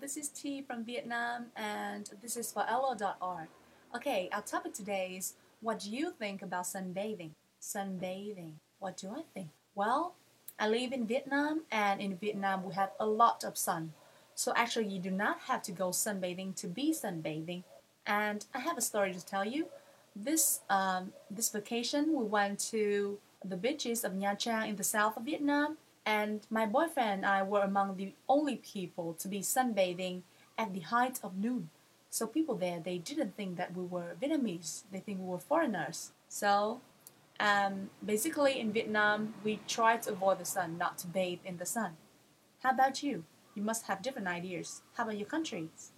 this is Tea from Vietnam, and this is for elllo.org. Okay, our topic today is what do you think about sunbathing? Sunbathing. What do I think? Well, I live in Vietnam, and in Vietnam we have a lot of sun. So actually, you do not have to go sunbathing to be sunbathing. And I have a story to tell you. This um, this vacation, we went to the beaches of Nha Trang in the south of Vietnam, and my boyfriend and I were among the only people to be sunbathing at the height of noon. So people there they didn't think that we were Vietnamese; they think we were foreigners. So um, basically, in Vietnam, we try to avoid the sun, not to bathe in the sun. How about you? You must have different ideas. How about your countries?